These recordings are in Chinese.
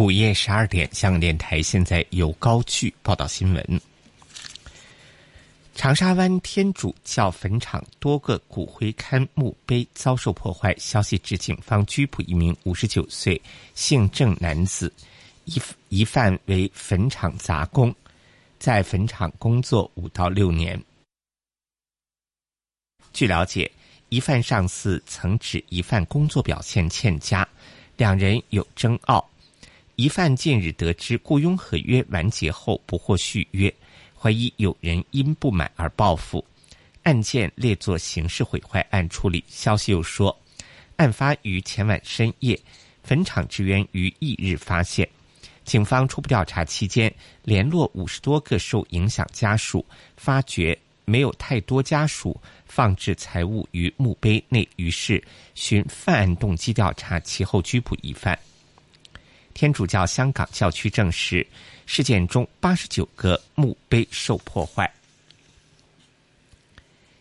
午夜十二点，香港电台现在由高句报道新闻。长沙湾天主教坟场多个骨灰龛墓碑遭受破坏，消息指警方拘捕一名五十九岁姓郑男子，疑疑犯为坟场杂工，在坟场工作五到六年。据了解，疑犯上司曾指疑犯工作表现欠佳，两人有争拗。疑犯近日得知雇佣合约完结后不获续约，怀疑有人因不满而报复，案件列作刑事毁坏案处理。消息又说，案发于前晚深夜，坟场职员于翌日发现。警方初步调查期间，联络五十多个受影响家属，发觉没有太多家属放置财物于墓碑内，于是循犯案动机调查，其后拘捕疑犯。天主教香港教区证实，事件中八十九个墓碑受破坏。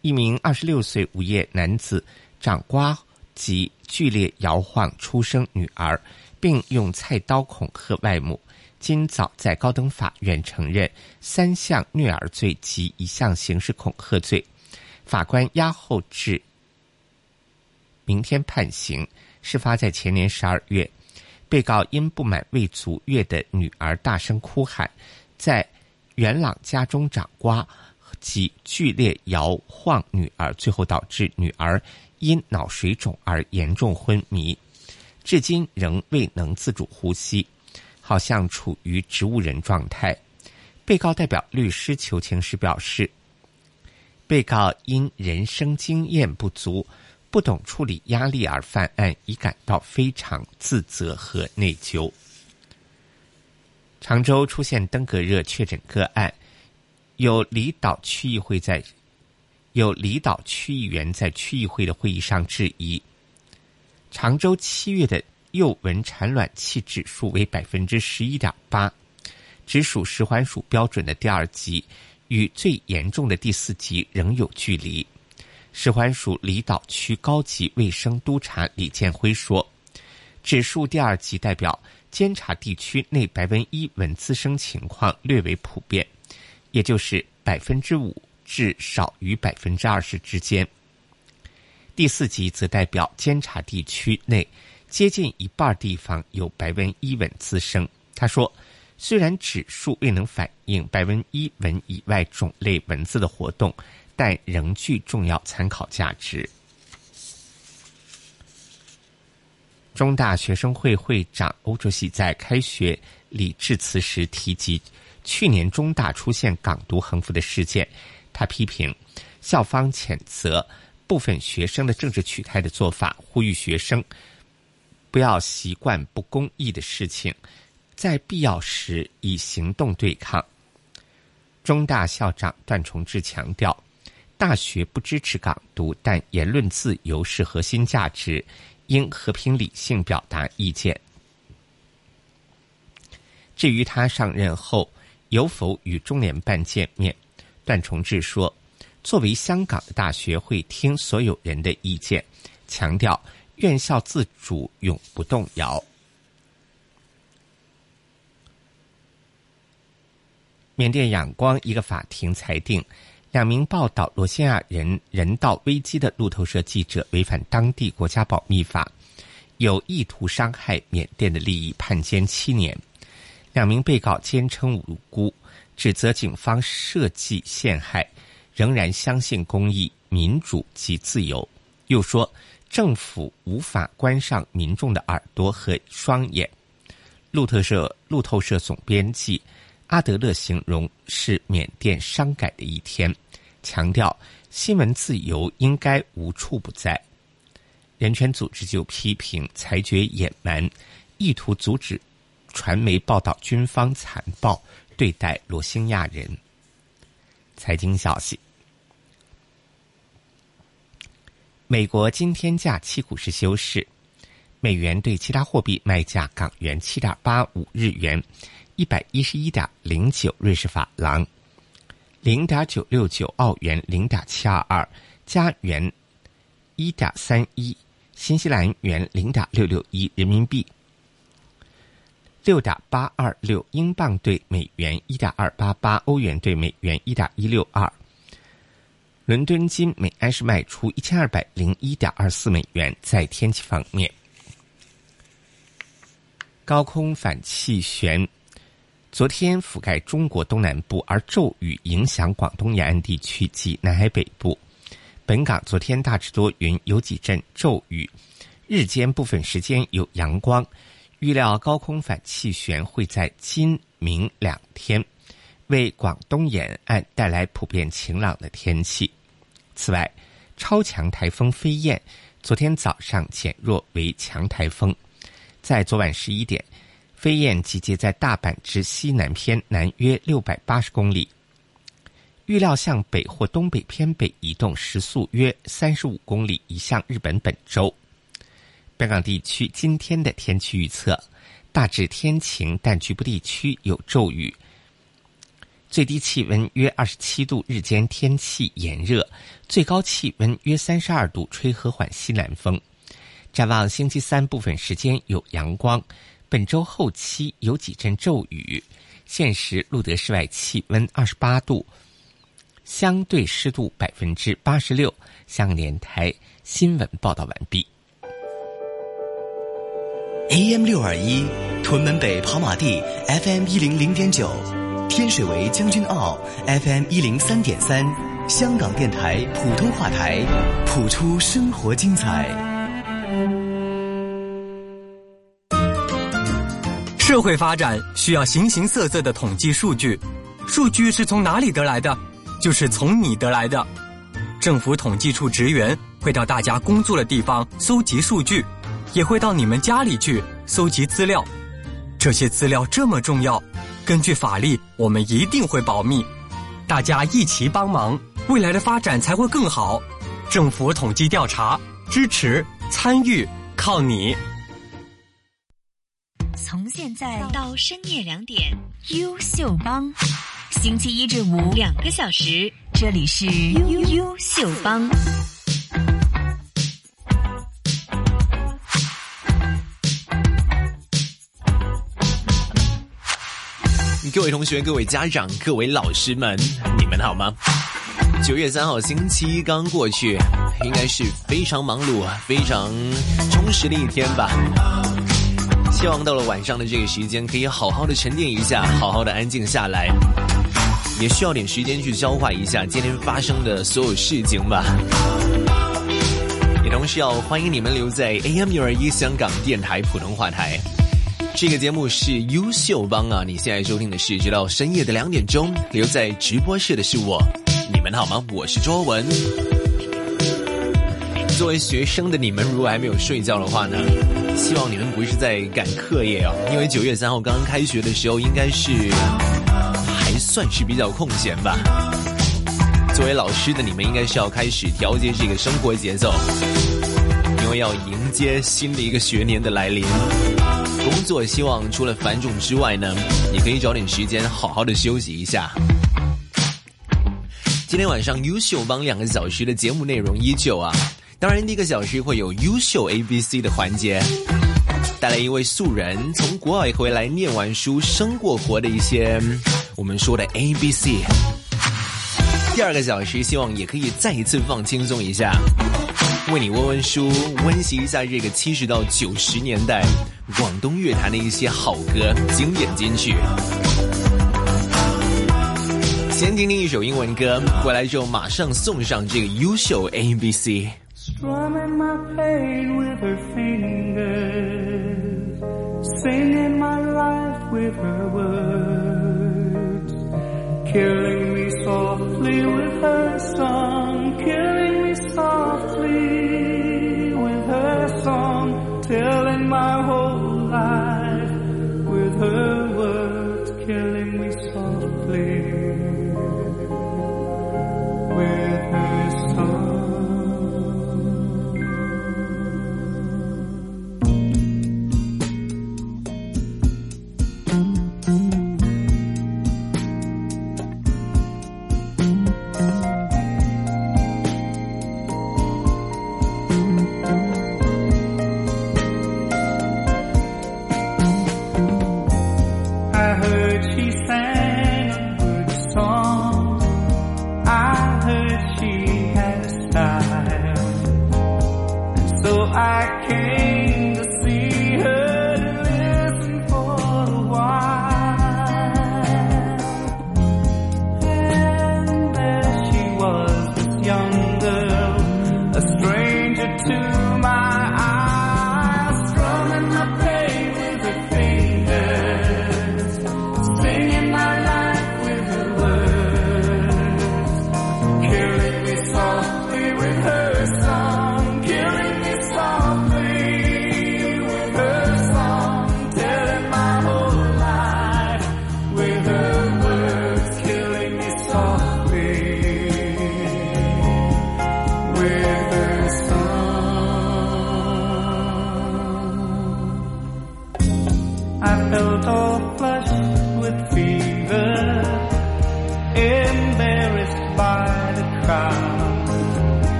一名二十六岁无业男子掌掴及剧烈摇晃出生女儿，并用菜刀恐吓外母。今早在高等法院承认三项虐儿罪及一项刑事恐吓罪，法官押后至明天判刑。事发在前年十二月。被告因不满未足月的女儿大声哭喊，在元朗家中掌掴及剧烈摇晃女儿，最后导致女儿因脑水肿而严重昏迷，至今仍未能自主呼吸，好像处于植物人状态。被告代表律师求情时表示，被告因人生经验不足。不懂处理压力而犯案，已感到非常自责和内疚。常州出现登革热确诊个案，有离岛区议会在有离岛区议员在区议会的会议上质疑，常州七月的幼蚊产卵器指数为百分之十一点八，只属十环署标准的第二级，与最严重的第四级仍有距离。使环署离岛区高级卫生督察李建辉说：“指数第二级代表监察地区内白纹伊蚊滋生情况略为普遍，也就是百分之五至少于百分之二十之间。第四级则代表监察地区内接近一半地方有白纹伊蚊滋生。”他说：“虽然指数未能反映白纹伊蚊以外种类蚊子的活动。”但仍具重要参考价值。中大学生会会长欧主席在开学礼致辞时提及去年中大出现港独横幅的事件，他批评校方谴责部分学生的政治取态的做法，呼吁学生不要习惯不公义的事情，在必要时以行动对抗。中大校长段崇智强调。大学不支持港独，但言论自由是核心价值，应和平理性表达意见。至于他上任后有否与中联办见面，段崇智说：“作为香港的大学，会听所有人的意见，强调院校自主永不动摇。”缅甸仰光一个法庭裁定。两名报道罗兴亚人人道危机的路透社记者违反当地国家保密法，有意图伤害缅甸的利益，判监七年。两名被告坚称无辜，指责警方设计陷害，仍然相信公益、民主及自由。又说政府无法关上民众的耳朵和双眼。路透社路透社总编辑。阿德勒形容是缅甸伤感的一天，强调新闻自由应该无处不在。人权组织就批评裁决野蛮，意图阻止传媒报道军方残暴对待罗兴亚人。财经消息：美国今天假期股市休市，美元对其他货币卖价：港元七点八五日元。一百一十一点零九瑞士法郎，零点九六九澳元，零点七二二加元，一点三一新西兰元，零点六六一人民币。六点八二六英镑兑美元，一点二八八欧元兑美元，一点一六二。伦敦金每安士卖出一千二百零一点二四美元。在天气方面，高空反气旋昨天覆盖中国东南部，而骤雨影响广东沿岸地区及南海北部。本港昨天大致多云，有几阵骤雨，日间部分时间有阳光。预料高空反气旋会在今明两天为广东沿岸带来普遍晴朗的天气。此外，超强台风飞燕昨天早上减弱为强台风，在昨晚十一点，飞燕集结在大阪之西南偏南约六百八十公里。预料向北或东北偏北移动，时速约三十五公里，移向日本本州。本港地区今天的天气预测大致天晴，但局部地区有骤雨。最低气温约二十七度，日间天气炎热，最高气温约三十二度，吹和缓西南风。展望星期三部分时间有阳光，本周后期有几阵骤雨。现时录得室外气温二十八度。相对湿度百分之八十六。香港电台新闻报道完毕。AM 六二一，屯门北跑马地 FM 一零零点九，天水围将军澳 FM 一零三点三，香港电台普通话台，谱出生活精彩。社会发展需要形形色色的统计数据，数据是从哪里得来的？就是从你得来的，政府统计处职员会到大家工作的地方搜集数据，也会到你们家里去搜集资料。这些资料这么重要，根据法律，我们一定会保密。大家一起帮忙，未来的发展才会更好。政府统计调查，支持参与，靠你。从现在到深夜两点，优秀帮。星期一至五两个小时，这里是优优秀帮。各位同学、各位家长、各位老师们，你们好吗？九月三号星期一刚过去，应该是非常忙碌、非常充实的一天吧。希望到了晚上的这个时间，可以好好的沉淀一下，好好的安静下来。也需要点时间去消化一下今天发生的所有事情吧。也同时要欢迎你们留在 AM 六二一香港电台普通话台。这个节目是优秀帮啊！你现在收听的是直到深夜的两点钟，留在直播室的是我。你们好吗？我是卓文。作为学生的你们，如果还没有睡觉的话呢，希望你们不是在赶课业哦，因为九月三号刚刚开学的时候，应该是还。算是比较空闲吧。作为老师的你们，应该是要开始调节这个生活节奏，因为要迎接新的一个学年的来临。工作希望除了繁重之外呢，也可以找点时间好好的休息一下。今天晚上优秀帮两个小时的节目内容依旧啊，当然第一个小时会有优秀 A B C 的环节，带来一位素人从国外回来念完书、生过活的一些。我们说的 A B C，第二个小时希望也可以再一次放轻松一下，为你温温书，温习一下这个七十到九十年代广东乐坛的一些好歌、经典金曲。先听听一首英文歌，回来之后马上送上这个优秀 A B C。Strumming my pain with her fingers, singing my life with her words, killing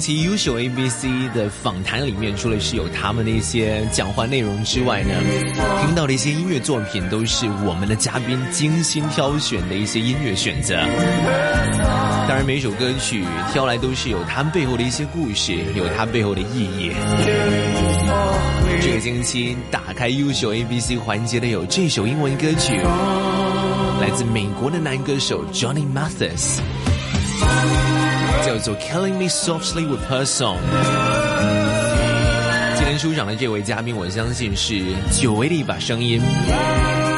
期优秀 A B C 的访谈里面，除了是有他们的一些讲话内容之外呢，听到的一些音乐作品都是我们的嘉宾精心挑选的一些音乐选择。当然，每首歌曲挑来都是有它背后的一些故事，有它背后的意义。这个星期打开优秀 A B C 环节的有这首英文歌曲，来自美国的男歌手 Johnny Mathis。叫做 Killing Me Softly with Her Song。今天出场的这位嘉宾，我相信是久违的一把声音。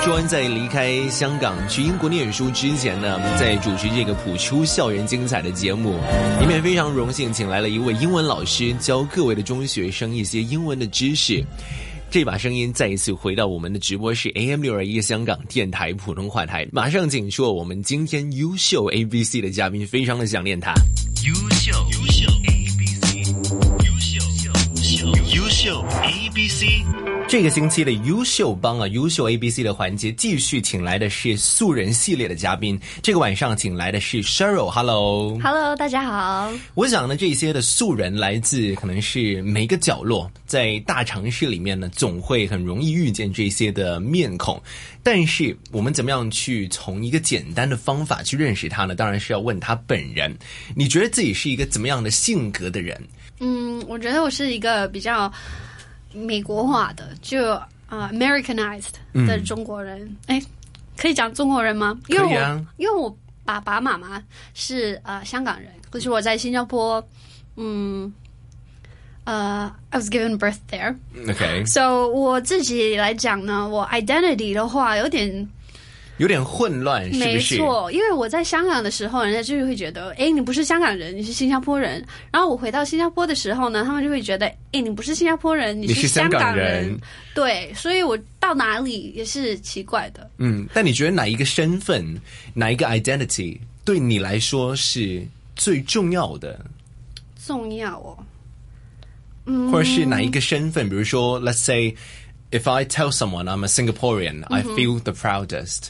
朱安在离开香港去英国念书之前呢，在主持这个普出校园精彩的节目，里面非常荣幸请来了一位英文老师，教各位的中学生一些英文的知识。这把声音再一次回到我们的直播室 AM 六二一香港电台普通话台，马上请出我们今天优秀 ABC 的嘉宾，非常的想念他。优秀，优秀 A B C，优秀，优秀，优秀 A B C。这个星期的优秀帮啊，优秀 A B C 的环节继续请来的是素人系列的嘉宾。这个晚上请来的是 Cheryl，Hello。Hello，大家好。我想呢，这些的素人来自可能是每个角落，在大城市里面呢，总会很容易遇见这些的面孔。但是我们怎么样去从一个简单的方法去认识他呢？当然是要问他本人。你觉得自己是一个怎么样的性格的人？嗯，我觉得我是一个比较美国化的，就啊 Americanized 的中国人，哎、可以讲中国人吗？因为我、啊因为我爸爸妈妈是呃香港人，可是我在新加坡，嗯，呃，I was given birth there。OK，So 我自己来讲呢，我 identity 的话有点有点混乱，是没不是？错，因为我在香港的时候，人家就会觉得，哎，你不是香港人，你是新加坡人。然后我回到新加坡的时候呢，他们就会觉得，哎，你不是新加坡人，你你是香香港人。人对，所以我到哪里也是奇怪的。嗯，但你觉得哪一个身份，哪一个 identity 对你来说是最重要的，重要哦，或者是哪一个身份？比如说，Let's say if I tell someone I'm a Singaporean, I feel the proudest。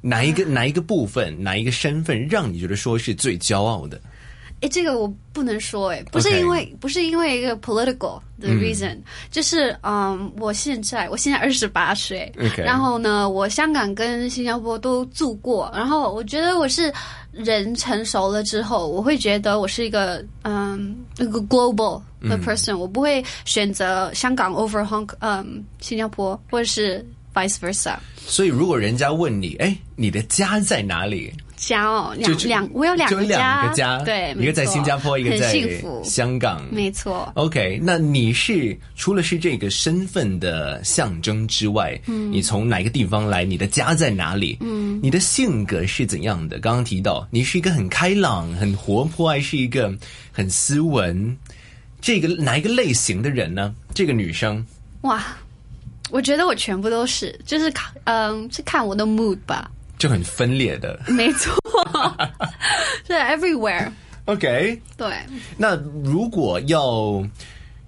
哪一个哪一个部分，哪一个身份让你觉得说是最骄傲的？哎，这个我不能说，哎，不是因为不是因为一个 political 的 reason，、就是嗯，我现在我现在二十八岁然后呢，我香港跟新加坡都住过，然后我觉得我是人成熟了之后，我会觉得我是一个嗯一个 global 的 person，、我不会选择香港 over Hong 嗯新加坡，或者是 vice versa。所以，如果人家问你，哎，你的家在哪里？家哦，就就两两，我有两两个家，对，一个在新加坡，一个在，香港，没错。OK，那你是除了是这个身份的象征之外，嗯，你从哪个地方来？你的家在哪里？嗯，你的性格是怎样的？刚刚提到你是一个很开朗、很活泼，还是一个很斯文？这个哪一个类型的人呢？这个女生哇，我觉得我全部都是，就是看，嗯，是看我的 mood 吧。就很分裂的。没错，是 everywhere。OK，对，那如果要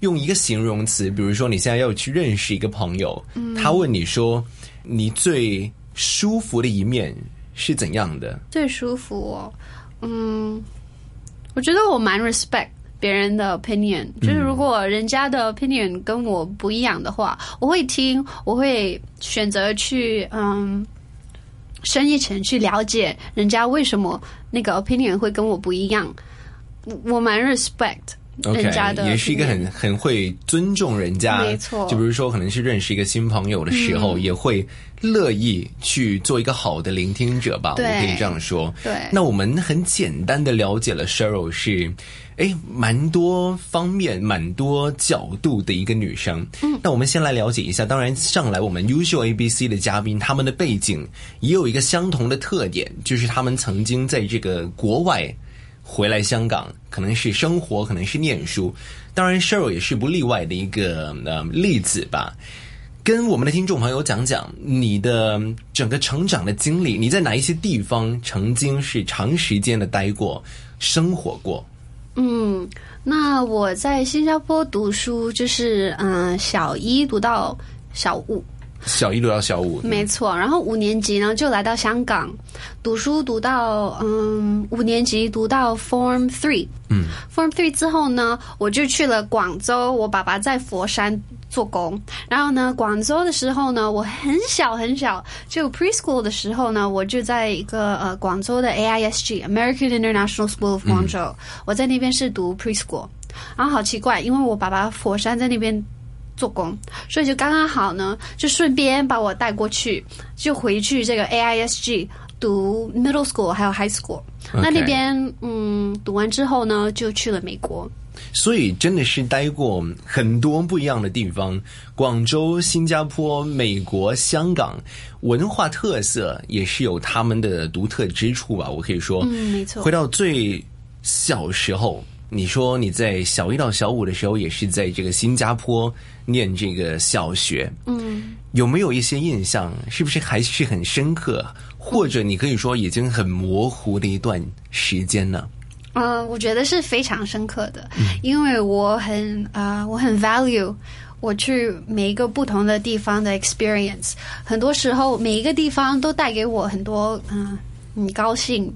用一个形容词，比如说你现在要去认识一个朋友，他问你说你最舒服的一面是怎样的？最舒服哦。嗯，我觉得我蛮 respect 别人的 opinion，就是如果人家的 opinion 跟我不一样的话，我会听，我会选择去嗯。深一层去了解人家为什么那个 opinion 会跟我不一样，我我蛮 respect 人家的 opinion，也是一个很很会尊重人家，没错嗯就比如说，可能是认识一个新朋友的时候，也会乐意去做一个好的聆听者吧，我对可以这样说。对那我们很简单的了解了 Cheryl 是，哎，蛮多方面、蛮多角度的一个女生。嗯，那我们先来了解一下。当然，上来我们优秀 ABC 的嘉宾，他们的背景也有一个相同的特点，就是他们曾经在这个国外。回来香港，可能是生活，可能是念书，当然 Sheryl 也是不例外的一个呃例子吧。跟我们的听众朋友讲讲你的整个成长的经历，你在哪一些地方曾经是长时间的待过、生活过？嗯，那我在新加坡读书，就是嗯、小一读到小五，小一读到小五，没错。然后五年级呢就来到香港读书，读到嗯五年级读到 Form Three。嗯，Form Three 之后呢，我就去了广州，我爸爸在佛山做工。然后呢，广州的时候呢，我很小很小，就 preschool 的时候呢，我就在一个呃广州的 AISG American International School of 广州，我在那边是读 preschool。然后好奇怪，因为我爸爸佛山在那边做工，所以就刚刚好呢，就顺便把我带过去，就回去这个 AISG 读 middle school 还有 high school。那那边嗯读完之后呢，就去了美国。所以真的是待过很多不一样的地方，广州、新加坡、美国、香港，文化特色也是有他们的独特之处吧。我可以说，嗯，没错回。到最小时候，你说你在小一到小五的时候，也是在这个新加坡念这个小学，嗯，有没有一些印象？是不是还是很深刻？或者你可以说已经很模糊的一段时间呢？呃，我觉得是非常深刻的，因为我很啊、我很 value 我去每一个不同的地方的 experience。很多时候，每一个地方都带给我很多嗯、很高兴。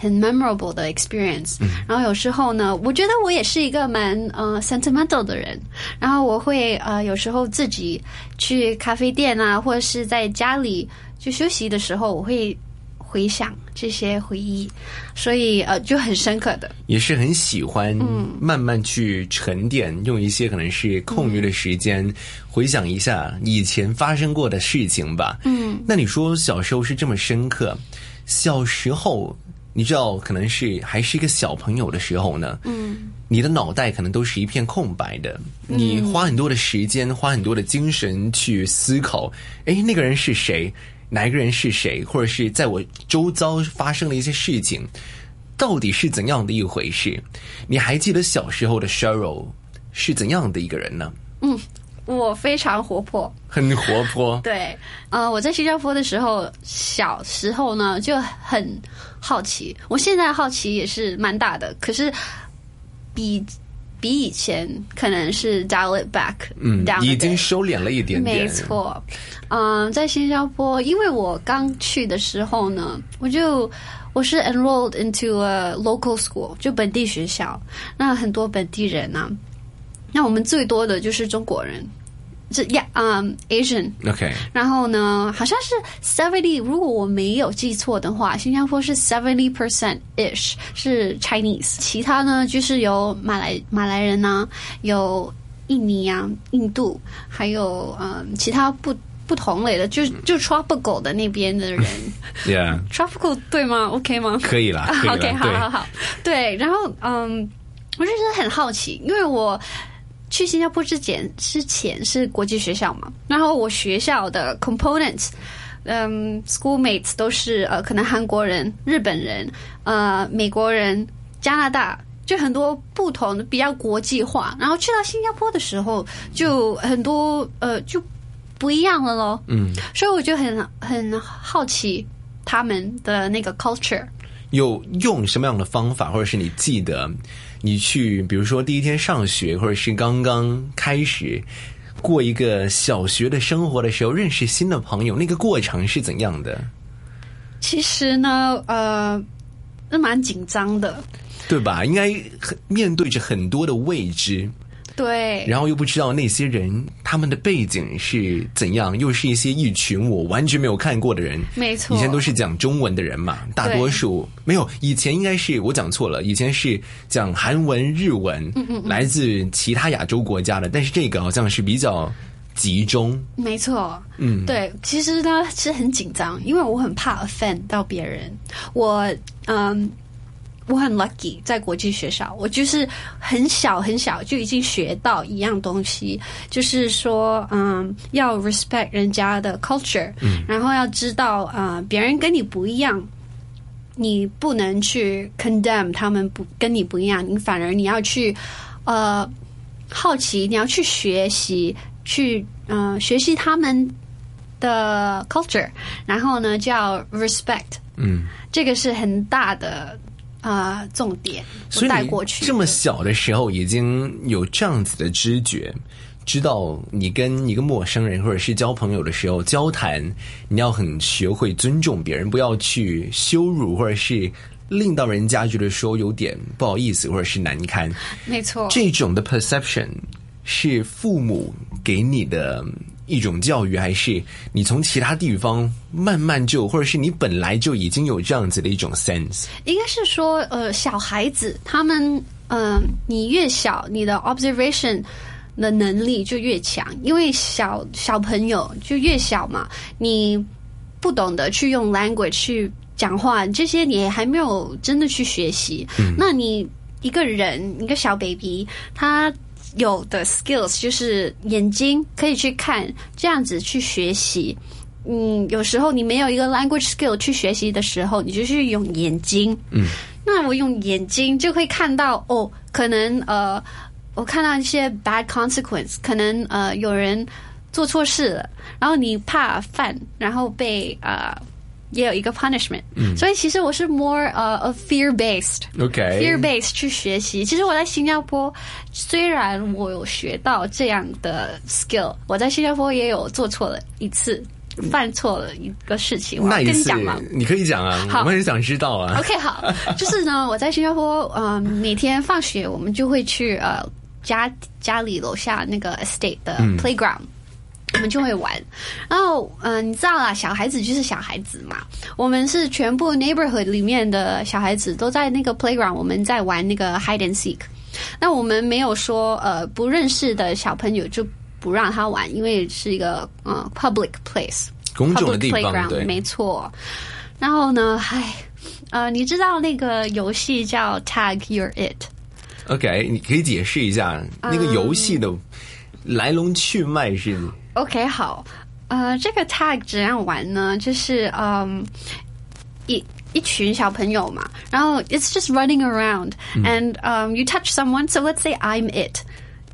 很 memorable 的 experience，、然后有时候呢，我觉得我也是一个蛮呃 sentimental 的人，然后我会呃有时候自己去咖啡店啊，或者是在家里就休息的时候，我会回想这些回忆，所以呃就很深刻的。也是很喜欢，慢慢去沉淀，用一些可能是空余的时间，回想一下以前发生过的事情吧。嗯，那你说小时候是这么深刻，小时候你知道可能是还是一个小朋友的时候呢，嗯，你的脑袋可能都是一片空白的，你花很多的时间，花很多的精神去思考，诶，那个人是谁？哪一个人是谁？或者是在我周遭发生了一些事情。到底是怎样的一回事？你还记得小时候的 Cheryl 是怎样的一个人呢？我非常活泼，很活泼，对，呃，我在新加坡的时候，小时候呢就很好奇，我现在好奇也是蛮大的，可是比比以前可能是 dial it back，嗯已经收敛了一点点。没，错，嗯、在新加坡，因为我刚去的时候呢，我就我是 enrolled into a local school，就本地学校，那很多本地人啊，那我们最多的就是中国人，这呀，嗯、Asian，OK，然后呢，好像是 seventy，如果我没有记错的话，新加坡是 seventy percent ish 是 Chinese，其他呢就是有马来马来人呐、有印尼啊、印度，还有嗯其他不不同类的，就就 tropical 的那边的人。Yeah，，tropical 对吗？OK 吗？可以啦，可以啦 OK，好对。好好，对，然后嗯，我就觉得很好奇，因为我去新加坡之前之前是国际学校嘛，然后我学校的 components。嗯，schoolmates 都是呃，可能韩国人、日本人、呃，美国人、加拿大，就很多不同的比较国际化。然后去到新加坡的时候，就很多呃，就不一样了咯。嗯，所以我就很很好奇他们的那个 culture。有用什么样的方法，或者是你记得你去，比如说第一天上学，或者是刚刚开始过一个小学的生活的时候，认识新的朋友，那个过程是怎样的？其实呢，呃，那蛮紧张的，对吧？应该很面对着很多的未知，对，然后又不知道那些人他们的背景是怎样，又是一些一群我完全没有看过的人。没错，以前都是讲中文的人嘛，大多数没有。以前应该是我讲错了，以前是讲韩文、日文，来自其他亚洲国家的，但是这个好像是比较集中。没错，嗯，对，其实呢是很紧张，因为我很怕 offend 到别人。我嗯，我很 lucky 在国际学校，我就是很小很小就已经学到一样东西，就是说嗯，要 respect 人家的 culture，嗯，然后要知道啊、呃别人跟你不一样。你不能去 condemn 他们不跟你不一样，你反而你要去呃好奇，你要去学习，去呃学习他们的 culture，然后呢叫 respect，嗯，这个是很大的啊、呃重点，所以你带过去这么小的时候已经有这样子的知觉，知道你跟一个陌生人或者是交朋友的时候交谈，你要很学会尊重别人，不要去羞辱或者是令到人家觉得说有点不好意思或者是难堪。没错，这种的 perception 是父母给你的一种教育，还是你从其他地方慢慢就，或者是你本来就已经有这样子的一种 sense？应该是说，呃，小孩子他们，嗯、你越小，你的 observation 的能力就越强，因为小小朋友就越小嘛，你不懂得去用 language 去讲话，这些你还没有真的去学习。那你一个人，一个小 baby，他有的 skills 就是眼睛可以去看，这样子去学习。嗯，有时候你没有一个 language skill 去学习的时候，你就去用眼睛。嗯，那我用眼睛就会看到哦，可能呃，我看到一些 bad consequence，可能呃有人做错事了，然后你怕犯，然后被呃也有一个 punishment。嗯，所以其实我是 more 呃 of fear based。OK，fear based 去学习。其实我在新加坡，虽然我有学到这样的 skill，我在新加坡也有做错了一次，犯错了一个事情。我跟你讲嘛。你可以讲啊，我们很想知道啊。OK，好，就是呢，我在新加坡，呃，每天放学我们就会去呃家家里楼下那个 estate 的 playground，、我们就会玩。然后，嗯、你知道啦，小孩子就是小孩子嘛。我们是全部 neighborhood 里面的小孩子都在那个 playground，我们在玩那个 hide and seek。那我们没有说呃不认识的小朋友就不让他玩，因为是一个呃 public place。公众的地方，playground，对，没错。然后呢，唉，呃，你知道那个游戏叫 Tag Your It？OK，你可以解释一下那个游戏的来龙去脉是？OK，好，呃，这个 tag 怎样玩呢？就是嗯，一一群小朋友嘛，然后 it's just running around、and um you touch someone. So let's say I'm it，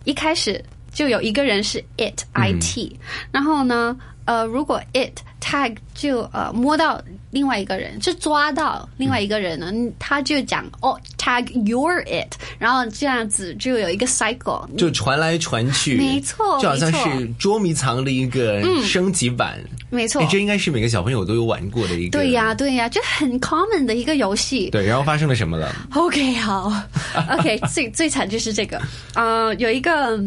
一开始就有一个人是 it it，、然后呢，呃，如果 it tag 就呃摸到 另外一个人，就抓到另外一个人呢，他就讲哦 tag your it，然后这样子就有一个 cycle，就传来传去，没错就好像是捉迷藏的一个升级版。没错哎，这应该是每个小朋友都有玩过的一个。对呀、对呀、就很 common 的一个游戏。对，然后发生了什么了？OK，好，OK，最最惨就是这个，呃，有一个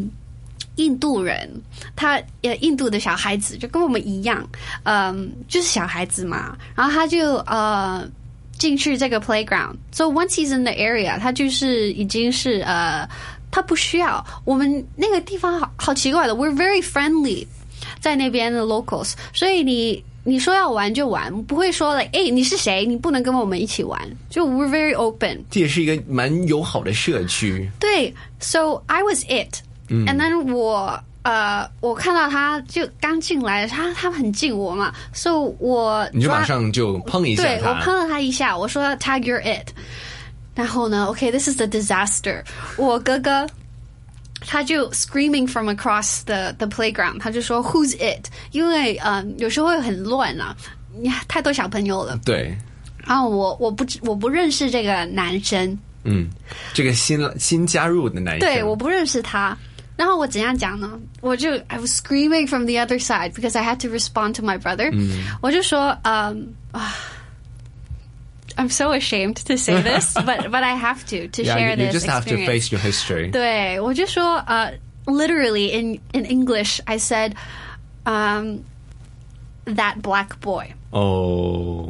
印度人，他呃，印度的小孩子就跟我们一样，嗯、就是小孩子嘛，然后他就呃进去这个 playground。So once he's in the area，他就是已经是呃，他不需要我们那个地方好好奇怪的，We're very friendly，在那边的 locals，所以你。你说要玩就玩，不会说 like，哎、你是谁？你不能跟我们一起玩。就 we're very open。这也是一个蛮友好的社区。对，so I was it，and、then 我呃，我看到他就刚进来，他他很近我嘛，so 我你就抓马上就碰一下对我，碰了他一下，我说 tag your it，然后呢，OK，this、is the disaster，我哥哥。他就 screaming from across the the playground，他就说 Who's it？因为嗯，有时候会很乱啊，你太多小朋友了。对，然后我我不知我不认识这个男生，嗯，这个新新加入的男生，对，我不认识他。然后我怎样讲呢？我就 I was screaming from the other side because I had to respond to my brother、我就说，嗯啊。I'm so ashamed to say this, but but I have to to Yeah, share you, you this just have to experience. face your history. 对，我就说呃、literally in in English, I said, um, that black boy. 哦，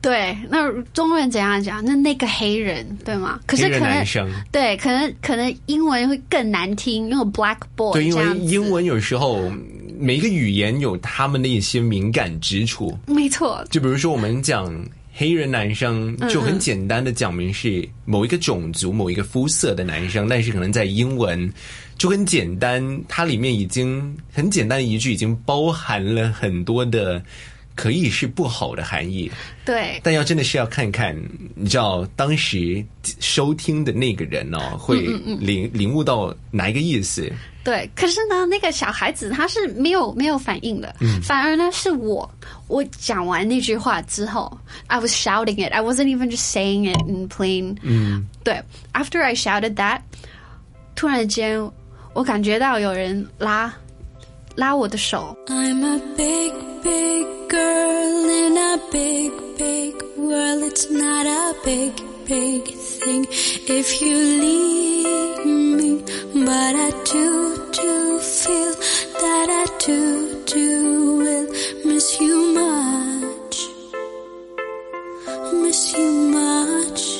对，那中文怎样讲？那那个黑人，对吗？可是可能对，可能可能英文会更难听，因为 black boy 对，因为英文有时候每一个语言有他们的一些敏感之处，没错，就比如说我们讲黑人男生，就很简单的讲明是某一个种族、某一个肤色的男生，但是可能在英文就很简单，它里面已经很简单的一句已经包含了很多的。可以是不好的含义，对但要真的是要看看，你知道当时收听的那个人哦，会领领悟到哪一个意思。对。可是呢，那个小孩子他是没有没有反应的，反而呢是我，我讲完那句话之后，I was shouting it. I wasn't even just saying it in plain. 嗯，对。After I shouted that，突然间我感觉到有人拉拉我的手， I'm a big, big girl in a big, big world. It's not a big, big thing if you leave me. But I do, do feel that I do, do will miss you much. Miss you much.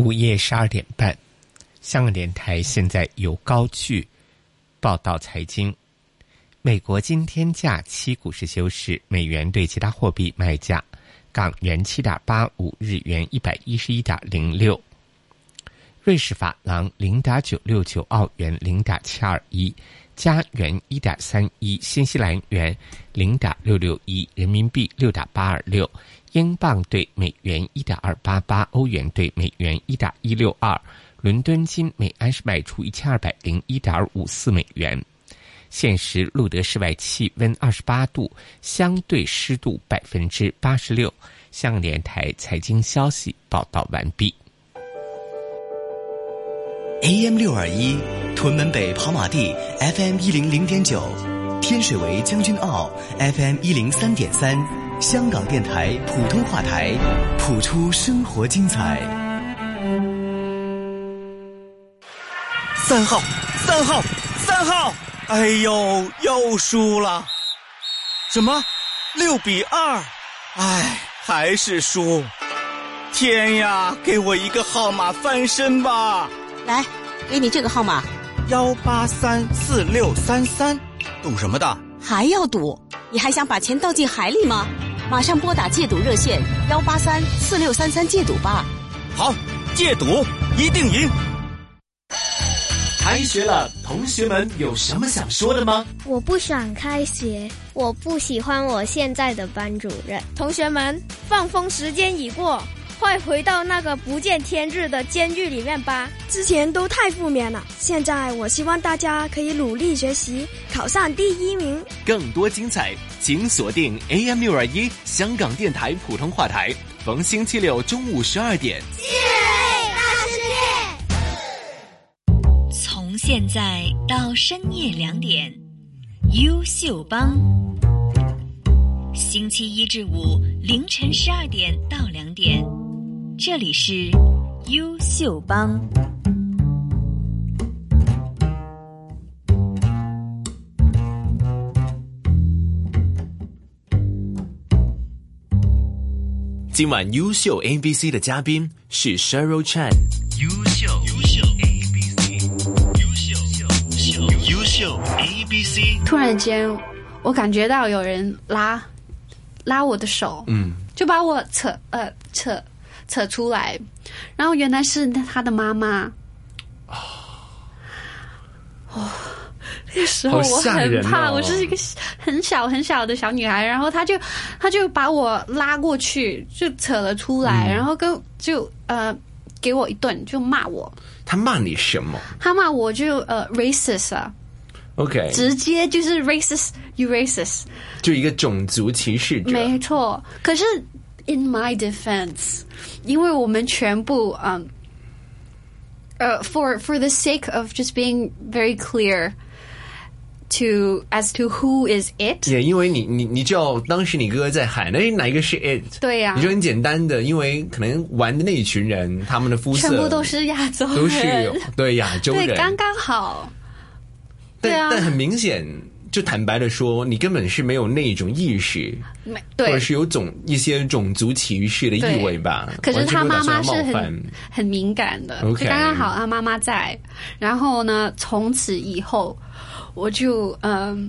午夜十二点半，香港电台现在由高句报道财经。美国今天假期股市休市，美元对其他货币卖价：港元七点八五，日元一百一十一点零六，瑞士法郎零点九六九，澳元零点七二一，加元一点三一，新西兰元零点六六一，人民币六点八二六，英镑对美元一点二八八，欧元对美元一点一六二，伦敦金每安士卖出一千二百零一点五四美元。现时录得室外气温二十八度，相对湿度百分之八十六。香港电台财经消息报道完毕。AM 六二一，屯门北跑马地 FM 一零零点九，天水围将军澳 FM 一零三点三，香港电台普通话台，谱出生活精彩。三号，三号，三号！哎呦，又输了！什么？六比二？哎，还是输！天呀，给我一个号码翻身吧！来，给你这个号码，幺八三四六三三，赌什么的？还要赌？你还想把钱倒进海里吗？马上拨打戒赌热线幺八三四六三三戒赌吧。好，戒赌一定赢！开学了，同学们有什么想说的吗？我不想开学，我不喜欢我现在的班主任。同学们，放风时间已过，快回到那个不见天日的监狱里面吧。之前都太负面了，现在我希望大家可以努力学习，考上第一名。更多精彩，请锁定 AM 六二一香港电台普通话台，逢星期六中午十二点。从现在到深夜两点，优秀帮。星期一至五凌晨十二点到两点，这里是优秀帮。今晚优秀 ABC 的嘉宾是 Cheryl Chan。优秀优秀 A B C，优秀优秀优秀 A B C。突然间，我感觉到有人拉拉我的手，嗯，就把我扯呃扯扯出来，然后原来是他的妈妈。哦，那时候我很怕，哦我是一个很小很小的小女孩，然后他就他就把我拉过去，就扯了出来，嗯然后跟就呃给我一顿，就骂我，他骂你什么他骂我就呃 racist 啊，？OK，直接就是 racist，you racist。就一个种族歧视者。没错，可是 in my defense，因为我们全部嗯，呃、f o r for the sake of just being very clear to as to who is it，也因为你你你知道当时你哥哥在喊，哎，哪一个是 it？对呀。你就很简单的，因为可能玩的那一群人，他们的肤色全部都是亚洲人，都是对亚洲人，对，刚刚好。但对啊。但很明显，就坦白的说，你根本是没有那种意识，没或者对，是有种一些种族歧视的意味吧。可是他妈妈是很很敏感的刚刚好他妈妈在，然后呢，从此以后我就嗯、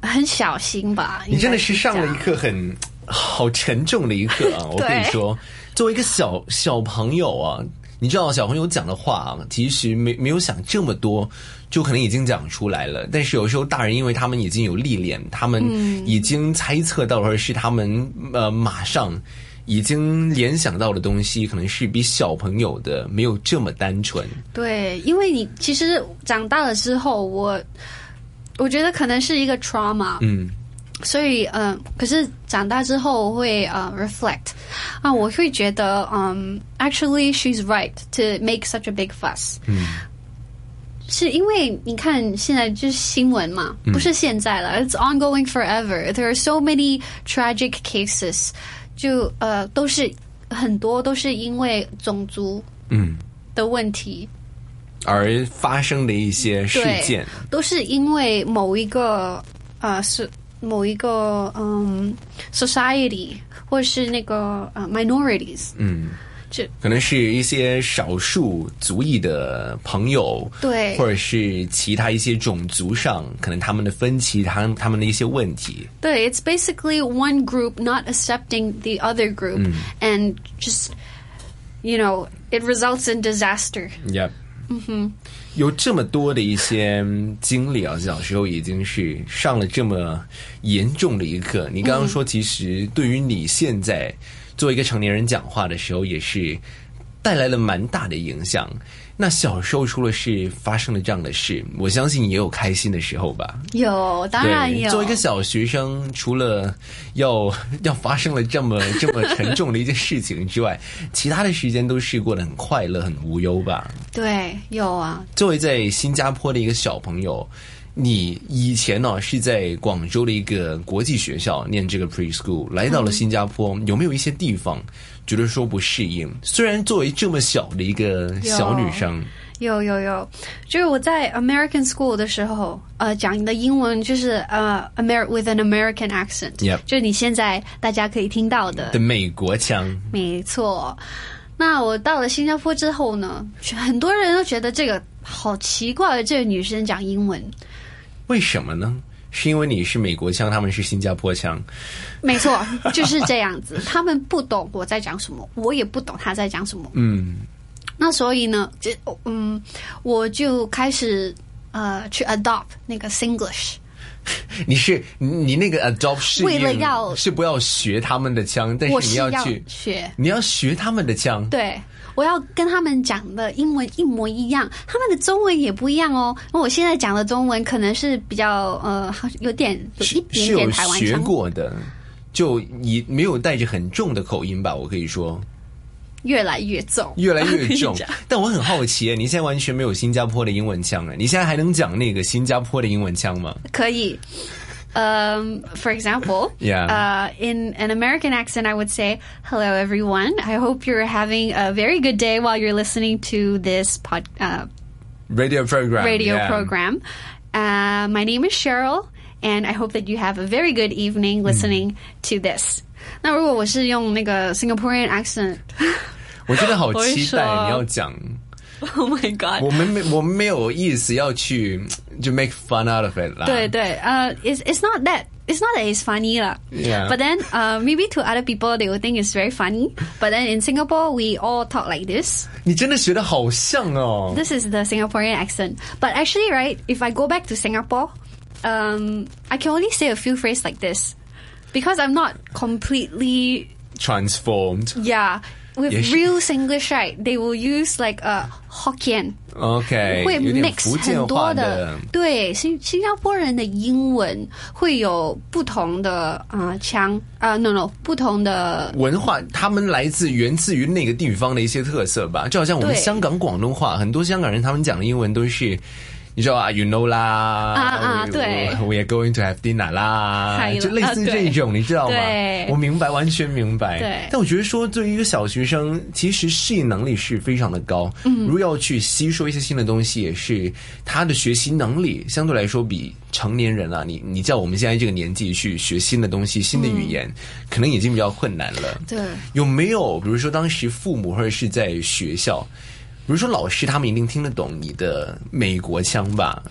很小心吧。你真的是上了一课很好沉重的一课啊！我跟你说，作为一个小小朋友啊，你知道小朋友讲的话啊，其实没没有想这么多，就可能已经讲出来了。但是有时候大人因为他们已经有历练，他们嗯已经猜测到，或者是他们呃马上。已经联想到的东西，可能是比小朋友的没有这么单纯。对，因为你其实长大了之后，我我觉得可能是一个 trauma，嗯，所以嗯、呃可是长大之后我会呃 reflect 啊，我会觉得嗯、actually she's right to make such a big fuss，嗯，是因为你看现在就是新闻嘛，嗯不是现在了、i t s ongoing forever. There are so many tragic cases，就呃都是很多都是因为种族嗯，的问题。而发生的一些事对件，都是因为某一个呃是 某一个嗯 society 或是那个呃 minorities，嗯， 就可能是一些少数族裔的朋友，对或者是其他一些种族上可能他们的分歧，他他们的一些问题。对，it's basically one group not accepting the other group and just you know it results in disaster. Yep，嗯哼， 有这么多的一些经历啊，小时候已经是上了这么严重的一课。你刚刚说，其实对于你现在作为一个成年人讲话的时候，也是带来了蛮大的影响。那小时候除了是发生了这样的事，我相信也有开心的时候吧？有，当然有。作为一个小学生，除了要 要发生了这么 这么沉重的一件事情之外，其他的时间都是过得很快乐、很无忧吧？对，有啊。作为在新加坡的一个小朋友，你以前呢、是在广州的一个国际学校念这个 preschool，来到了新加坡，有没有一些地方觉得说不适应？虽然作为这么小的一个小女生，有有有，就是我在 American school 的时候，呃，讲的英文就是呃，Amer with an American accent，、就是你现在大家可以听到的的美国腔，没错。那我到了新加坡之后呢，很多人都觉得这个好奇怪，这个女生讲英文。为什么呢？是因为你是美国腔，他们是新加坡腔。没错，就是这样子。他们不懂我在讲什么，我也不懂他在讲什么。嗯，那所以呢，就嗯，我就开始呃去 adopt 那个 Singlish。你是你你那个 adopt 适应为了要是不要学他们的腔，但是是你要去学，你要学他们的腔。对，我要跟他们讲的英文一模一样，他们的中文也不一样哦。那我现在讲的中文可能是比较呃，有点有一点点台湾学，过的，就你没有带着很重的口音吧？我可以说越来越重，越来越重。但我很好奇，你现在完全没有新加坡的英文腔了！你现在还能讲那个新加坡的英文腔吗？可以。Um, for example, Yeah. uh, in an American accent, I would say, "Hello, everyone. I hope you're having a very good day while you're listening to this pod, uh, Radio program, radio yeah. program. Uh, my name is Cheryl, and I hope that you have a very good evening listening to this." 那如果我是用那个 Singaporean accent，我真的好我会期待说你要讲。 Oh my god！我们没我们没有意思要去就 make fun out of it 啦。对对，呃、i t s it's not that it's not that it's funny 啦。 Yeah. But then, uh, maybe to other people they will think it's very funny. But then in Singapore, we all talk like this. 你真的学的好像哦。 This is the Singaporean accent. But actually, right, if I go back to Singapore, um, I can only say a few phrases like this because I'm not completely transformed. yeah. With real Singlish, right? They will use like a Hokkien. OK，会 mix 很多话的，对新新加坡人的英文会有不同的啊、呃腔啊、n o no 不同的文化，他们来自源自于那个地方的一些特色吧，就好像我们对香港广东话，很多香港人他们讲的英文都是。你知道啊，you know 啦，啊啊对 we are going to have dinner 啦就类似这种，你知道吗对？我明白，完全明白。对但我觉得说，对于一个小学生，其实适应能力是非常的高。嗯如果要去吸收一些新的东西，也是他的学习能力相对来说比成年人啊，你你叫我们现在这个年纪去学新的东西、新的语言，可能已经比较困难了。对有没有比如说当时父母或者是在学校，比如说老师他们一定听得懂你的美国腔吧？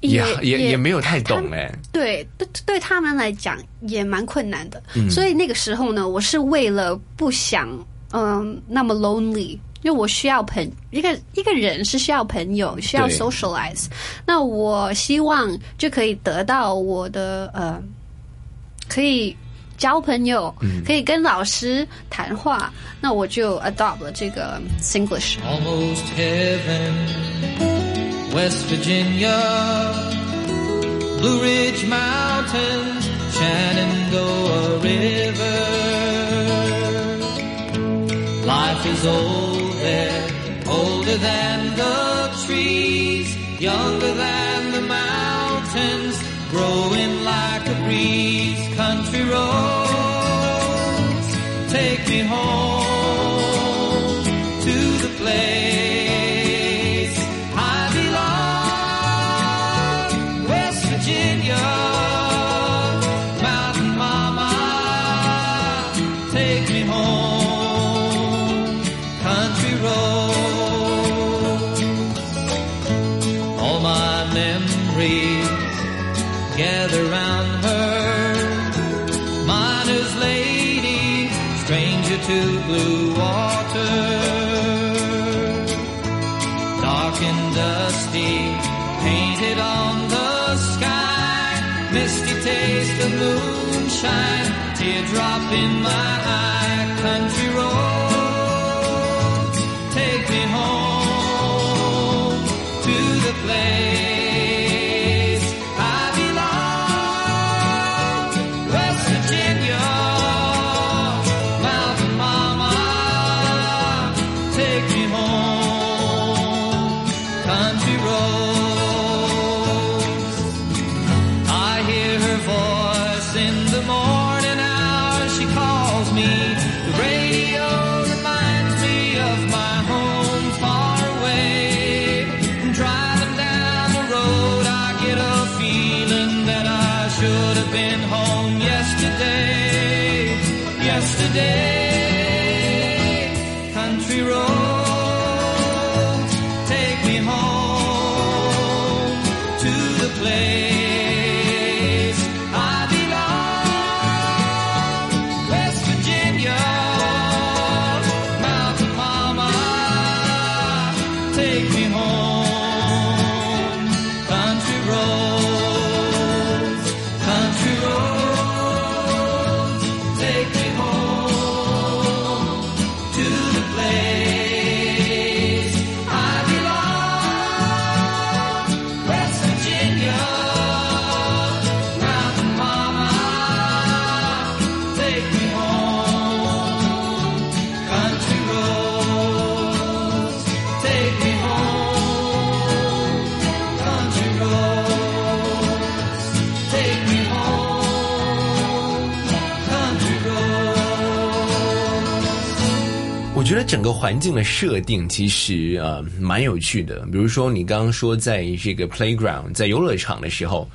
也也也没有太懂哎、对对对他们来讲也蛮困难的，嗯所以那个时候呢，我是为了不想嗯那么 lonely。因为我需要朋一个一个人是需要朋友，需要 socialize。那我希望就可以得到我的呃，可以交朋友，嗯可以跟老师谈话。那我就 adopt 了这个 Singlish。Almost heaven, West Virginia, Blue Ridge Mountains, Shenandoah River. Life is old there, older than the trees, younger than breeze. Country roads, take me home moonshine, teardrop in my eye. Country Yesterday, 整个环境的设定其实呃蛮有趣的，比如说你刚刚说在这个 playground 在游乐场的时候，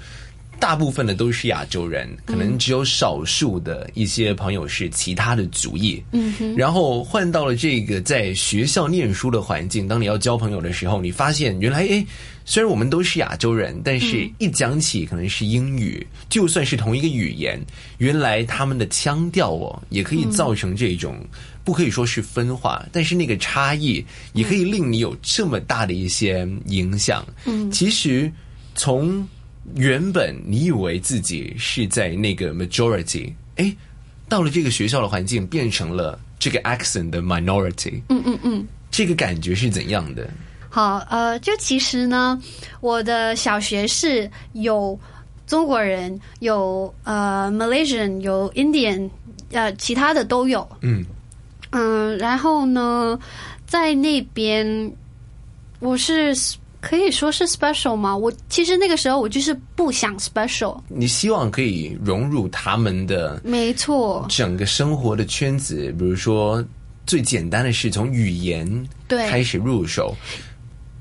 大部分的都是亚洲人，可能只有少数的一些朋友是其他的族裔。嗯哼然后换到了这个在学校念书的环境，当你要交朋友的时候，你发现原来诶，虽然我们都是亚洲人，但是嗯一讲起可能是英语，就算是同一个语言，原来他们的腔调哦，也可以造成这种。不可以说是分化，但是那个差异也可以令你有这么大的一些影响。嗯其实从原本你以为自己是在那个 majority，哎，到了这个学校的环境变成了这个 accent 的 minority，嗯嗯嗯。这个感觉是怎样的？好，呃，就其实呢，我的小学是有中国人，有呃 Malaysian，有 Indian，呃，其他的都有。嗯嗯，然后呢，在那边我是可以说是 special 吗？我其实那个时候我就是不想 special，你希望可以融入他们的没错，整个生活的圈子，比如说最简单的是从语言对开始入手，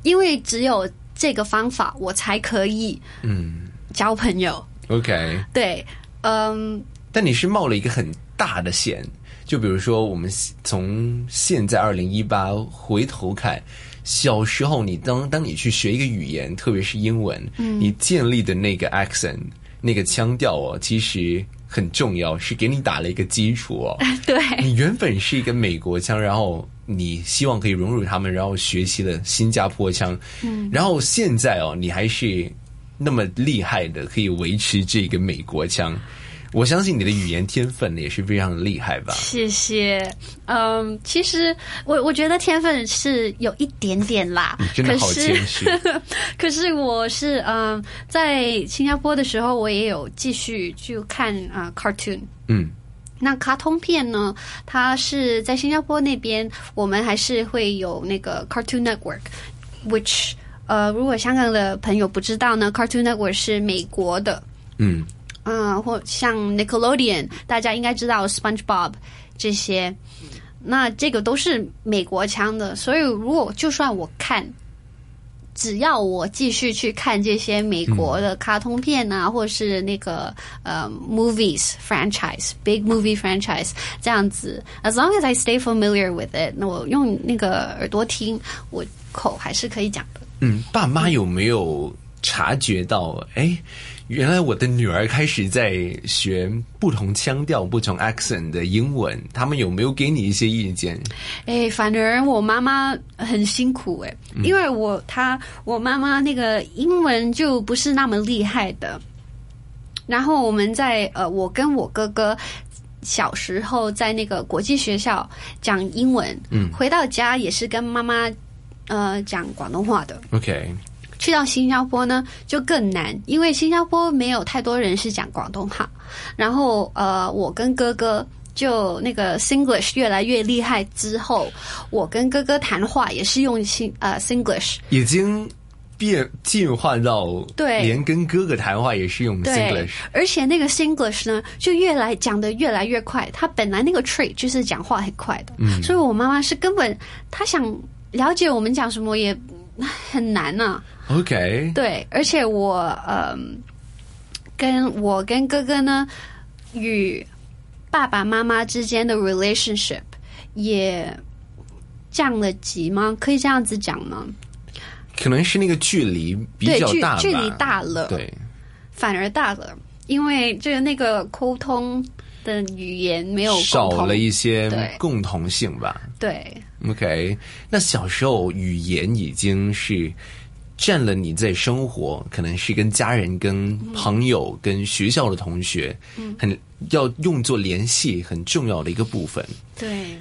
因为只有这个方法，我才可以嗯交朋友。，OK。对，嗯，但你是冒了一个很大的险，就比如说我们从现在二零一八回头看，小时候你当当你去学一个语言，特别是英文，嗯你建立的那个 accent 那个腔调哦，其实很重要，是给你打了一个基础哦。对，你原本是一个美国腔，然后你希望可以融入他们，然后学习了新加坡腔，嗯然后现在哦，你还是那么厉害的，可以维持这个美国腔。我相信你的语言天分也是非常厉害吧？谢谢。嗯，其实我我觉得天分是有一点点啦，你真的好可是谦虚。可是我是嗯，在新加坡的时候，我也有继续去看啊、呃 cartoon。嗯那卡通片呢？它是在新加坡那边，我们还是会有那个 Cartoon Network，which 呃，如果香港的朋友不知道呢，Cartoon Network 是美国的，嗯嗯，或像 Nickelodeon，大家应该知道 SpongeBob 这些，那这个都是美国腔的，所以如果就算我看，只要我继续去看这些美国的卡通片啊，或是那个呃 movies franchise big movie franchise 这样子，as long as I stay familiar with it，那我用那个耳朵听，我口还是可以讲的。嗯，爸妈有没有察觉到，哎，原来我的女儿开始在学不同腔调、不同 accent 的英文，他们有没有给你一些意见？哎，反而我妈妈很辛苦哎，因为我她我妈妈那个英文就不是那么厉害的。然后我们在呃，我跟我哥哥小时候在那个国际学校讲英文，嗯回到家也是跟妈妈呃讲广东话的。OK，去到新加坡呢，就更难，因为新加坡没有太多人是讲广东话。然后呃，我跟哥哥就那个 Singlish 越来越厉害之后，我跟哥哥谈话也是用新呃 Singlish。已经变进化到对连跟哥哥谈话也是用对 Singlish。，而且那个 Singlish 呢，就越来讲的越来越快。他本来那个 trait 就是讲话很快的，嗯所以我妈妈是根本她想了解我们讲什么也很难呢、OK，对，而且我嗯，跟我跟哥哥呢，与爸爸妈妈之间的 relationship 也降了级吗？可以这样子讲吗？可能是那个距离比，较大，距距离大了，对，反而大了，因为就是那个沟通的语言没有少了一些共同性吧。对。OK，那小时候语言已经是占了你在生活，可能是跟家人、跟朋友、跟学校的同学，嗯很要用作联系很重要的一个部分。对。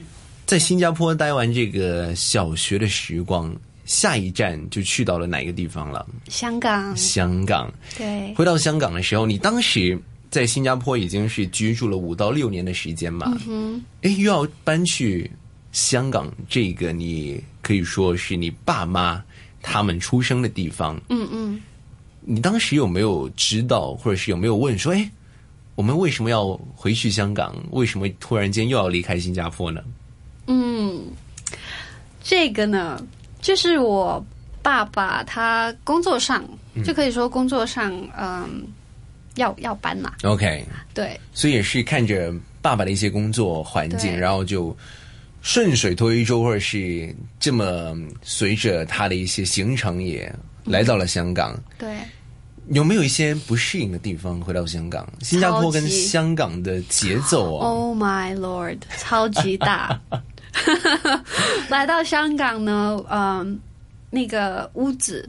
在新加坡待完这个小学的时光，下一站就去到了哪个地方了？香港，香港。对，回到香港的时候，你当时在新加坡已经是居住了五到六年的时间嘛？嗯哼，哎，又要搬去香港，这个你可以说是你爸妈他们出生的地方。嗯嗯，你当时有没有知道，或者是有没有问说，哎，我们为什么要回去香港？为什么突然间又要离开新加坡呢？嗯，这个呢，就是我爸爸他工作上，嗯就可以说工作上，嗯，要要搬嘛，OK，对所以也是看着爸爸的一些工作环境，然后就顺水推舟，或者是这么随着他的一些行程也来到了香港。对。有没有一些不适应的地方？回到香港，新加坡跟香港的节奏啊，Oh my lord，超级大。来到香港呢，嗯，那个屋子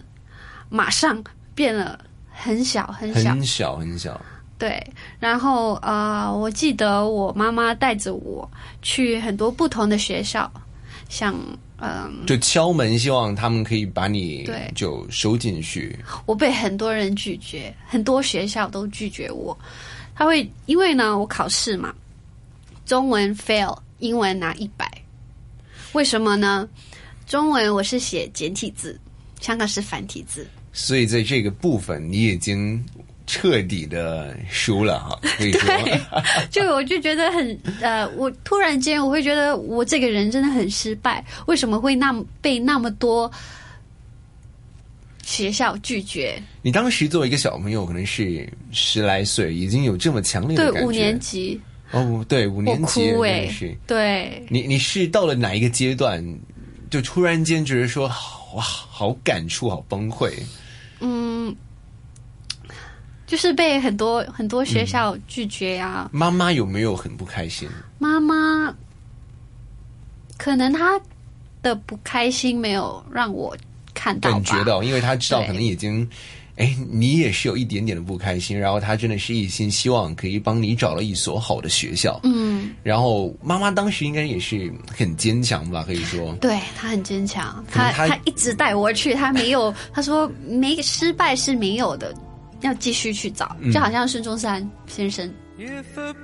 马上变了很小很小，很小很小。对，然后呃，我记得我妈妈带着我去很多不同的学校，像嗯，就敲门，希望他们可以把你对就收进去。我被很多人拒绝，很多学校都拒绝我。他会因为呢，我考试嘛，中文 fail，英文拿一百。为什么呢？中文我是写简体字，香港是繁体字。所以在这个部分，你已经彻底的输了哈，可以说。就我就觉得很呃，我突然间我会觉得我这个人真的很失败，为什么会那么被那么多学校拒绝？你当时作为一个小朋友，可能是十来岁，已经有这么强烈的。对五年级哦，对五年级哭哎、真的是。对，你你是到了哪一个阶段，就突然间觉得说哇，好感触，好崩溃。嗯，就是被很多很多学校拒绝啊。妈妈有没有很不开心？妈妈可能她的不开心没有让我看到，感觉到，因为她知道可能已经，哎，你也是有一点点的不开心，然后她真的是一心希望可以帮你找了一所好的学校。嗯，然后妈妈当时应该也是很坚强吧，可以说。对她很坚强，可能他他他一直带我去，她没有，她说没失败是没有的，要继续去找，嗯就好像孙中山先生。If a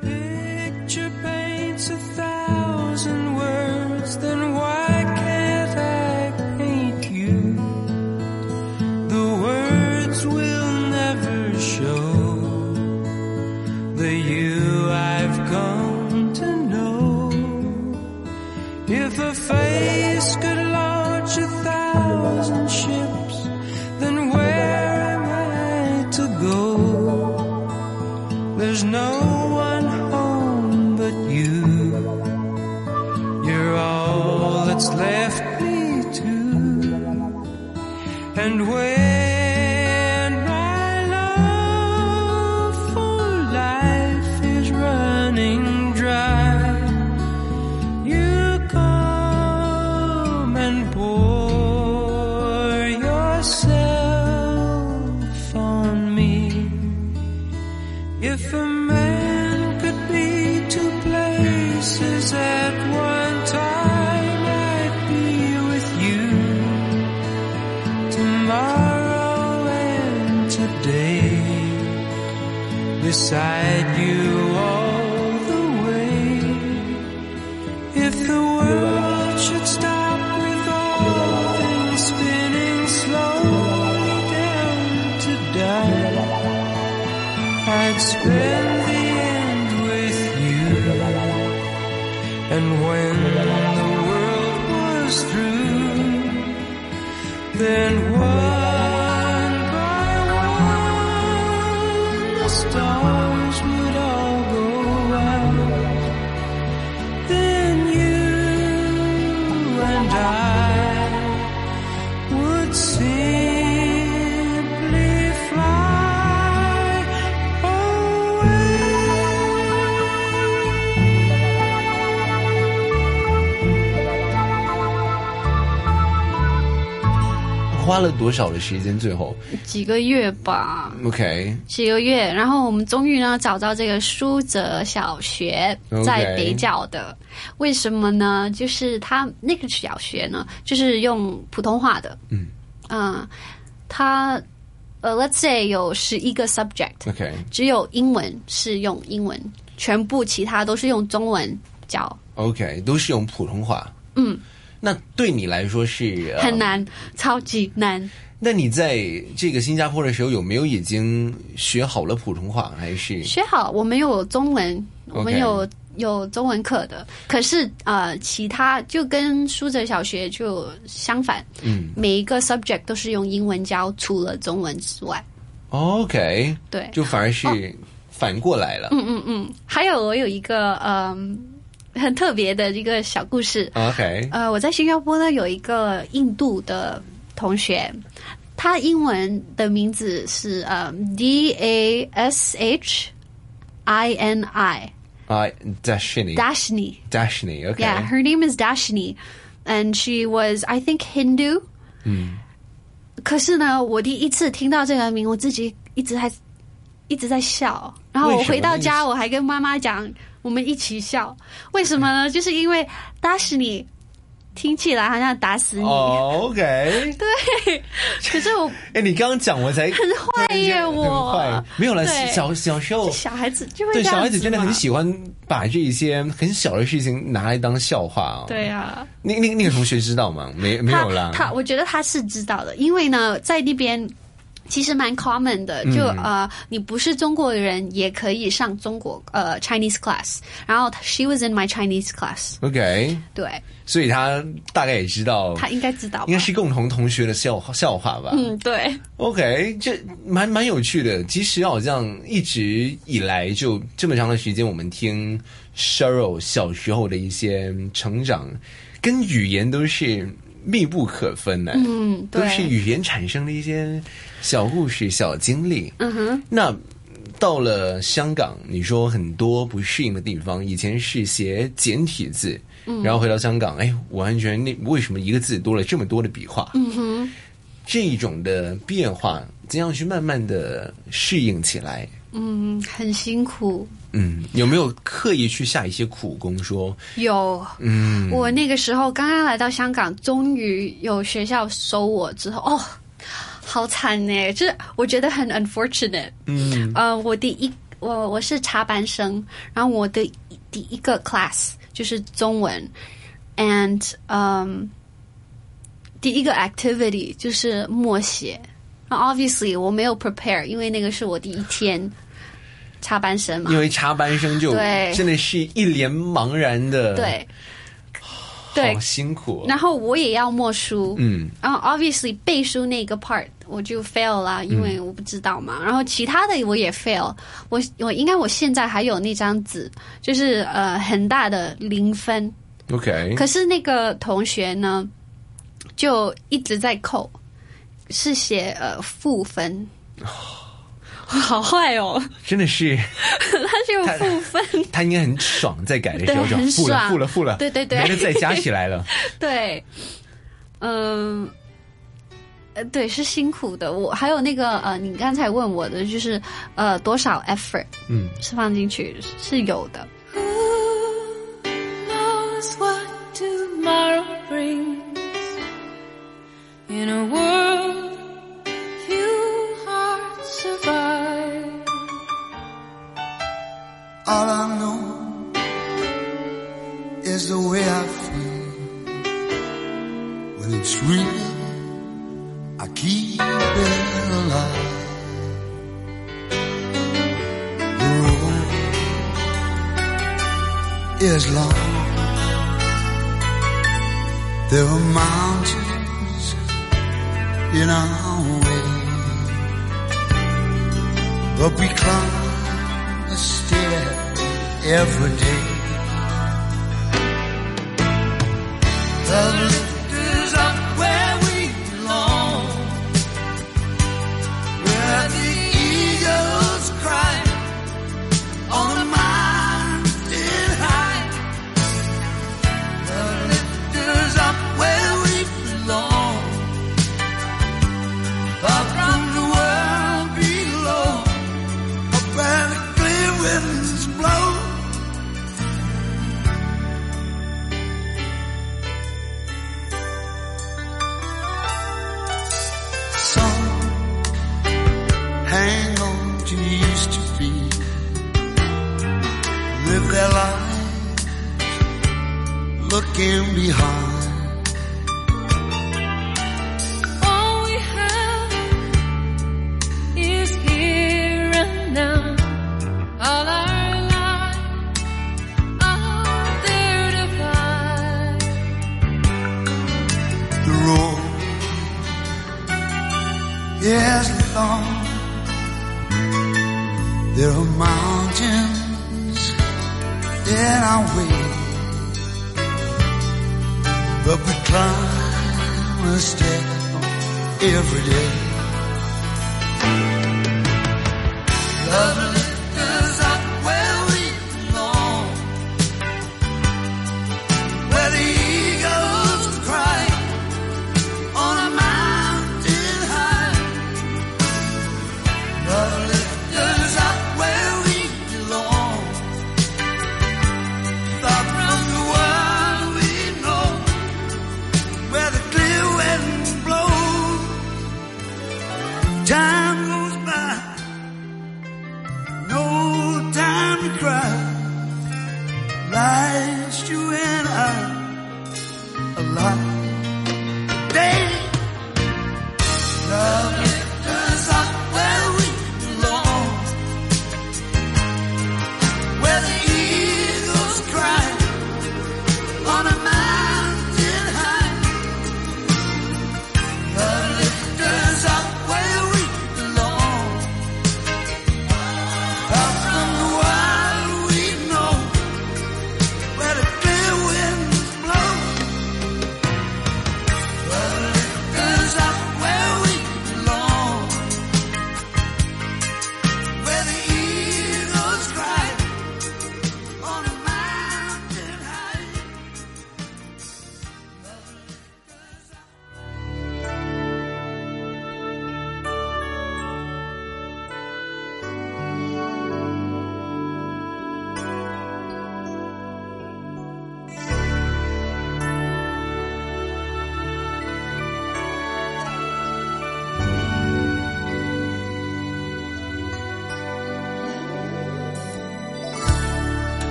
And when and today. Beside you 花了多少的时间？最后几个月吧，，OK，几个月，然后我们终于呢找到这个苏泽小学在北角的。为什么呢？就是他那个小学呢，就是用普通话的。嗯嗯，他呃，let's say 有十一个 subject，OK 只有英文是用英文，全部其他都是用中文教。OK，都是用普通话。嗯，那对你来说是、呃很。难，超级难。那你在这个新加坡的时候，有没有已经学好了普通话？还是学好，我们有中文，我们有有中文课的。可是呃，其他就跟苏哲小学就相反，嗯每一个 subject 都是用英文教，除了中文之外。OK？对就反而是反过来了。嗯嗯嗯，还有我有一个嗯、很特别的一个小故事。OK，呃，我在新加坡呢有一个印度的同学，他英文的名字是呃 D A S H I N I 啊，Dashni Dashni。Dashni，OK，、Yeah, her name is Dashni, and she was, I think, Hindu. 嗯可是呢，我第一次听到这个名，我自己一直还一直在笑。然后我回到家，我还跟妈妈讲，我们一起笑。为什么呢？就是因为 Dashni 听起来好像打死你。哦，OK，对，可是我 哎，你刚刚讲我才很坏耶，我坏，没有了。小小时候，小孩子就会对小孩子真的很喜欢把这一些很小的事情拿来当笑话哦。对啊。那那那个同学知道吗？没没有啦。他他我觉得他是知道的，因为呢，在那边其实蛮 common 的，就、嗯呃，你不是中国人也可以上中国呃 Chinese class，然后 she was in my Chinese class，OK，对。所以他大概也知道，他应该知道吧。应该是共同同学的笑话笑话吧。嗯，对，OK，这蛮蛮有趣的。其实好像一直以来就这么长的时间，我们听 Sheryl 小时候的一些成长，跟语言都是密不可分的。嗯对。都是语言产生的一些小故事、小经历。嗯哼，那到了香港，你说很多不适应的地方，以前是写简体字，嗯然后回到香港，哎，完全那为什么一个字多了这么多的笔画？嗯哼，这种的变化，怎样去慢慢的适应起来？嗯，很辛苦，嗯，有没有刻意去下一些苦功？说，有。嗯，我那个时候刚刚来到香港，终于有学校收我之后，哦，好惨呢！就是我觉得很 unfortunate。嗯呃，我第一我我是插班生，然后我的第一个 class 就是中文，and 嗯、第一个 activity 就是默写。那 obviously 我没有 prepare，因为那个是我第一天插班生嘛因。为插班生就对真的是一脸茫然的，对，对。好辛苦、哦。然后我也要默书，嗯。然后 obviously 背书那个 part 我就 fail 啦，因为我不知道嘛。然后其他的我也 fail，我我应该我现在还有那张纸，就是呃很大的零分。，OK，可是那个同学呢，就一直在扣，是写呃负分，好坏哦，真的是，他是有负分。他，应该很爽，在改的时候就负了，负了，负了，对对对，没得再加起来了，对，嗯、呃。对，是辛苦的。我还有那个呃，你刚才问我的就是，呃，多少 effort，嗯，是放进去是有的。Who knows what survive. All I know is the way I feel. When it's real, I keep it alive. The road is long. There are mountains in our way. But we climb the stair every day. time